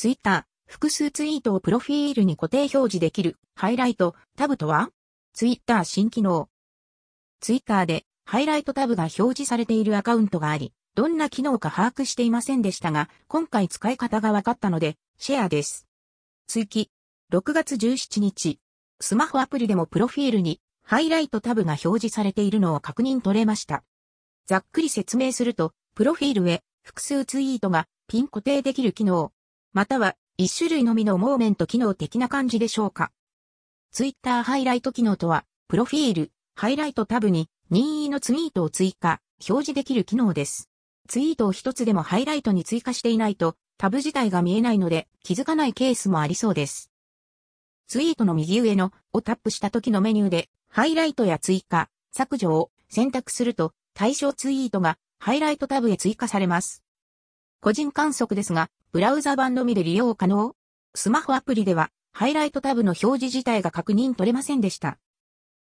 ツイッター、複数ツイートをプロフィールに固定表示できるハイライトタブとは？ツイッター新機能。ツイッターでハイライトタブが表示されているアカウントがあり、どんな機能か把握していませんでしたが、今回使い方が分かったので、シェアです。追記。6月17日、スマホアプリでもプロフィールにハイライトタブが表示されているのを確認取れました。ざっくり説明すると、プロフィールへ複数ツイートがピン固定できる機能、または一種類のみのモーメント機能的な感じでしょうか。ツイッターハイライト機能とは、プロフィール、ハイライトタブに任意のツイートを追加、表示できる機能です。ツイートを一つでもハイライトに追加していないと、タブ自体が見えないので気づかないケースもありそうです。ツイートの右上のをタップした時のメニューで、ハイライトや追加、削除を選択すると、対象ツイートがハイライトタブへ追加されます。個人観測ですが、ブラウザ版のみで利用可能スマホアプリでは、ハイライトタブの表示自体が確認取れませんでした。